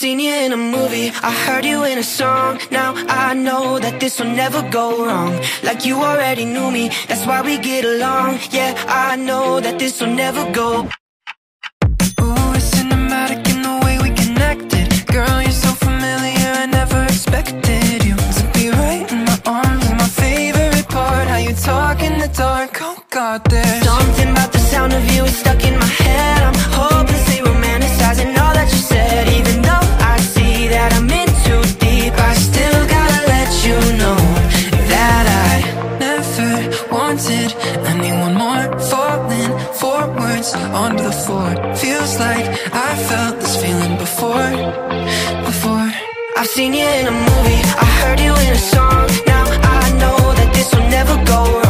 seen you in a movie, I heard you in a song. Now I know that this will never go wrong. Like you already knew me, that's why we get along. Yeah, I know that this will never go. Ooh, it's cinematic in the way we connected. Girl, you're so familiar, I never expected you to be right in my arms. My favorite part, how you talk in the dark. Oh God, there's the floor. Feels like I felt this feeling before, before. I've seen you in a movie, I heard you in a song. Now I know that this will never go wrong.